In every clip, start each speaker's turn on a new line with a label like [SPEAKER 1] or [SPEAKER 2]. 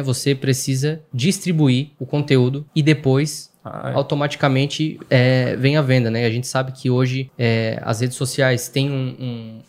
[SPEAKER 1] você precisa distribuir o conteúdo e depois
[SPEAKER 2] Ah,
[SPEAKER 1] automaticamente é, vem a venda, né? A gente sabe que hoje é, as redes sociais têm um,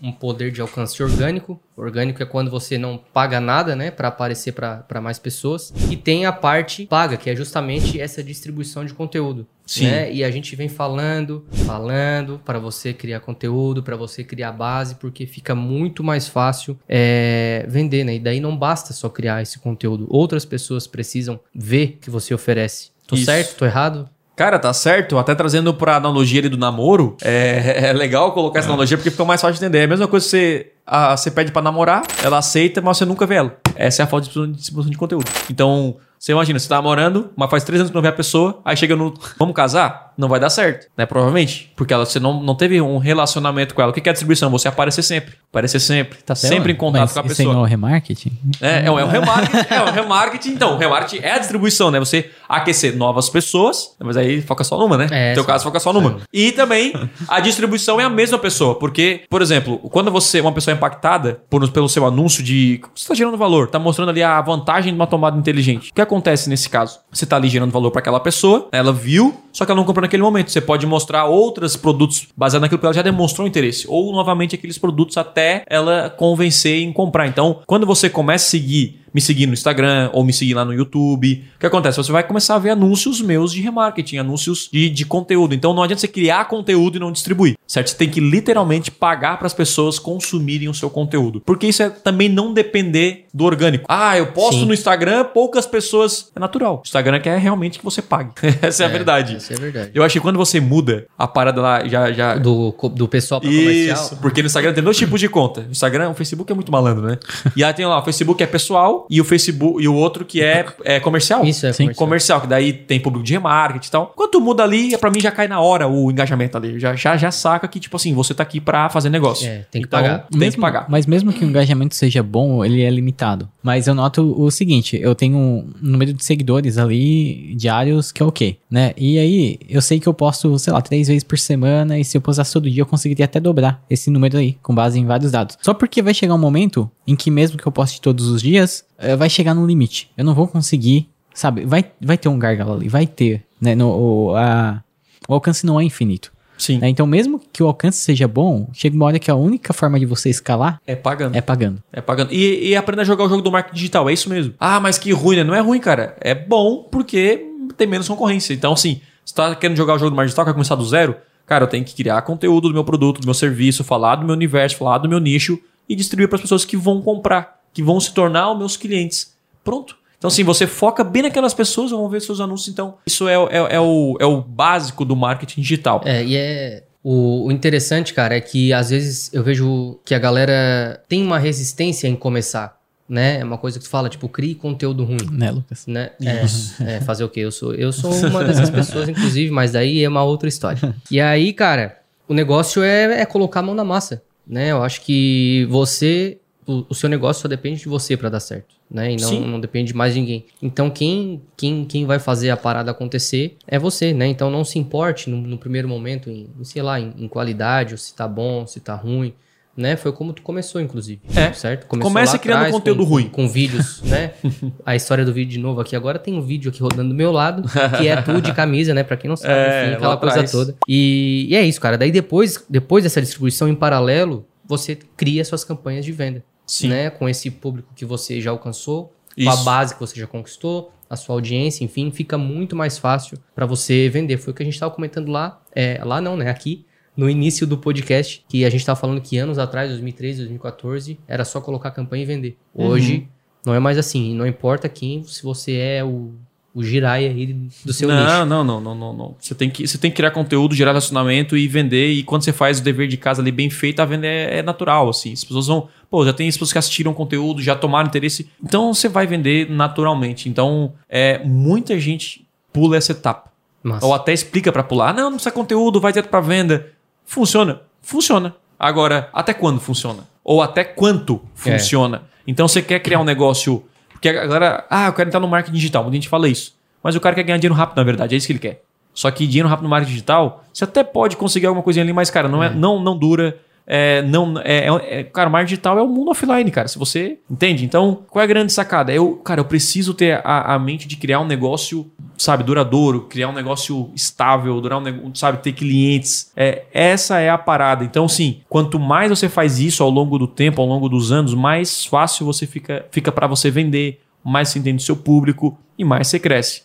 [SPEAKER 1] um- um poder de alcance orgânico. Orgânico é quando você não paga nada, né, para aparecer para mais pessoas. E tem a parte paga, que é justamente essa distribuição de conteúdo.
[SPEAKER 2] Sim.
[SPEAKER 1] Né? E a gente vem falando, falando para você criar conteúdo, para você criar base, porque fica muito mais fácil é, vender, né? E daí não basta só criar esse conteúdo. Outras pessoas precisam ver que você oferece. Tô
[SPEAKER 2] Isso.
[SPEAKER 1] certo? Tô errado?
[SPEAKER 2] Cara, tá certo. Até trazendo pra analogia ali do namoro, é, é legal colocar essa analogia porque fica mais fácil de entender. É a mesma coisa que você, a, você pede pra namorar, ela aceita, mas você nunca vê ela. Essa é a falta de distribuição de conteúdo. Então, você imagina, você tá namorando, mas faz três anos que não vê a pessoa, aí chega no. Vamos casar? Não vai dar certo, né? Provavelmente. Porque ela, você não, não teve um relacionamento com ela. O que é a distribuição? Você aparecer sempre. Aparecer sempre. Tá sempre em contato
[SPEAKER 3] Mas
[SPEAKER 2] com a
[SPEAKER 3] Isso
[SPEAKER 2] pessoa.
[SPEAKER 3] não é o remarketing?
[SPEAKER 2] É, é, um- é um remarketing. é um remarketing. Então, o remarketing é a distribuição, né? Você aquecer novas pessoas, mas aí foca só numa, né?
[SPEAKER 1] É,
[SPEAKER 2] no teu
[SPEAKER 1] sim.
[SPEAKER 2] caso, foca só numa. E também a distribuição é a mesma pessoa. Porque, por exemplo, quando você, uma pessoa é impactada por, pelo seu anúncio de. Você está gerando valor, tá mostrando ali a vantagem de uma tomada inteligente. O que acontece nesse caso? Você tá ali gerando valor para aquela pessoa, ela viu, só que ela não comprou naquele momento. Você pode mostrar outros produtos baseados naquilo que ela já demonstrou interesse. Ou novamente aqueles produtos até ela convencer em comprar. Então, quando você começa a seguir, me seguir no Instagram ou me seguir lá no YouTube, o que acontece? Você vai começar a ver anúncios meus de remarketing, anúncios de, de conteúdo. Então não adianta você criar conteúdo e não distribuir, certo? Você tem que literalmente pagar para as pessoas consumirem o seu conteúdo. Porque isso é também não depender do orgânico. Ah, eu posto
[SPEAKER 1] Sim.
[SPEAKER 2] no Instagram, poucas pessoas. É natural. O Instagram quer realmente que você pague. Essa é, a verdade.
[SPEAKER 1] Isso é verdade.
[SPEAKER 2] Eu acho que quando você muda a parada lá, já. já...
[SPEAKER 1] Do, do pessoal para
[SPEAKER 2] Isso,
[SPEAKER 1] comercial.
[SPEAKER 2] porque no Instagram tem dois tipos de conta. O Instagram, o Facebook é muito malandro, né? E aí tem lá, o Facebook é pessoal e o Facebook e o outro que é, é comercial.
[SPEAKER 1] Isso é
[SPEAKER 3] Sim.
[SPEAKER 1] comercial.
[SPEAKER 2] Comercial, que daí tem público de remarketing e tal. Quando tu muda ali, pra mim já cai na hora o engajamento ali. Já, já, já saca que, tipo assim, você tá aqui pra fazer negócio.
[SPEAKER 1] É, tem que
[SPEAKER 2] Então,
[SPEAKER 1] pagar.
[SPEAKER 2] Tem que pagar.
[SPEAKER 3] Mas mesmo que o engajamento seja bom, ele é limitado. Mas eu noto o seguinte, eu tenho um número de seguidores ali diários que é ok, né? E aí, eu sei que eu posto, sei lá, três vezes por semana e se eu postasse todo dia, eu conseguiria até dobrar esse número aí, com base em vários dados. Só porque vai chegar um momento em que mesmo que eu poste todos os dias, eh, vai chegar no limite. Eu não vou conseguir, sabe? Vai, vai ter um gargalo ali, vai ter, né? No, o, a- o alcance não é infinito.
[SPEAKER 2] Sim.
[SPEAKER 3] né? Então, mesmo que o alcance seja bom, chega uma hora que a única forma de você escalar
[SPEAKER 2] É pagando.
[SPEAKER 3] é pagando.
[SPEAKER 2] É pagando. E, e aprenda a jogar o jogo do marketing digital, é isso mesmo. Ah, mas que ruim, né? Não é ruim, cara. É bom porque tem menos concorrência. Então, assim, você tá querendo jogar o jogo do marketing digital, quer começar do zero? Cara, eu tenho que criar conteúdo do meu produto, do meu serviço, falar do meu universo, falar do meu nicho e distribuir para as pessoas que vão comprar, que vão se tornar os meus clientes. Pronto. Então, assim, você foca bem naquelas pessoas, vão ver seus anúncios. Então, isso é, o- é, é o, é o básico do marketing digital.
[SPEAKER 1] É, e é. O, o interessante, cara, é que às vezes eu vejo que a galera tem uma resistência em começar, né? É uma coisa que tu fala, tipo, crie conteúdo ruim.
[SPEAKER 3] Né, Lucas?
[SPEAKER 1] Né? É, é, fazer o quê? Eu sou, eu sou uma dessas pessoas, inclusive, mas daí é uma outra história. E aí, cara, o negócio é, é colocar a mão na massa, né? Eu acho que você, o, o seu negócio só depende de você pra dar certo, né? E não,
[SPEAKER 2] Sim.
[SPEAKER 1] não depende mais de ninguém. Então, quem, quem, quem vai fazer a parada acontecer é você, né? Então, não se importe no, no primeiro momento em, sei lá, em, em qualidade, ou se tá bom, se tá ruim. Né? Foi como tu começou, inclusive.
[SPEAKER 2] É.
[SPEAKER 1] Certo?
[SPEAKER 2] Comece
[SPEAKER 1] lá
[SPEAKER 2] criando
[SPEAKER 1] atrás
[SPEAKER 2] conteúdo
[SPEAKER 1] com-
[SPEAKER 2] ruim.
[SPEAKER 1] Com vídeos, né? a história do vídeo de novo aqui. Agora tem um vídeo aqui rodando do meu lado, que é tu de camisa, né? Pra quem não sabe,
[SPEAKER 2] É,
[SPEAKER 1] enfim, aquela coisa toda. E, e é isso, cara. Daí depois, depois dessa distribuição em paralelo, você cria suas campanhas de venda.
[SPEAKER 2] Sim.
[SPEAKER 1] Né? Com esse público que você já alcançou, com a
[SPEAKER 2] Isso.
[SPEAKER 1] base que você já conquistou, a sua audiência, enfim, fica muito mais fácil pra você vender. Foi o que a gente tava comentando lá, é, lá não, né? Aqui, no início do podcast, que a gente tava falando que anos atrás, 2013, 2014, era só colocar campanha e vender. Hoje, não é mais assim. Não importa quem, se você é o, o giraia aí do seu
[SPEAKER 2] não,
[SPEAKER 1] nicho.
[SPEAKER 2] não, não, não, não, não. Você tem, que, você tem que criar conteúdo, gerar relacionamento e vender. E quando você faz o dever de casa ali bem feito, a venda é, é natural, assim. As pessoas vão... Pô, já tem as pessoas que assistiram conteúdo, já tomaram interesse. Então, você vai vender naturalmente. Então, é, muita gente pula essa etapa.
[SPEAKER 1] Massa.
[SPEAKER 2] Ou até explica pra pular. Ah, não, não precisa conteúdo, vai direto pra venda. Funciona? Funciona. Agora, até quando funciona? Ou até quanto
[SPEAKER 1] É.
[SPEAKER 2] funciona? Então você quer criar um negócio. Porque a galera. Ah, eu quero entrar no marketing digital. Muita gente fala isso. Mas o cara quer ganhar dinheiro rápido, na verdade. É isso que ele quer. Só que dinheiro rápido no marketing digital, você até pode conseguir alguma coisinha ali, mas, cara, não, é, não, não dura. É, não, é, é- é- cara, o marketing digital é o mundo offline, cara. Se você entende, então qual é a grande sacada? Eu, cara, eu preciso ter a, a mente de criar um negócio, sabe, duradouro, criar um negócio estável, durar um, nego- sabe, ter clientes. É, essa é a parada. Então, sim, quanto mais você faz isso ao longo do tempo, ao longo dos anos, mais fácil você fica, fica para você vender, mais você entende o seu público e mais você cresce.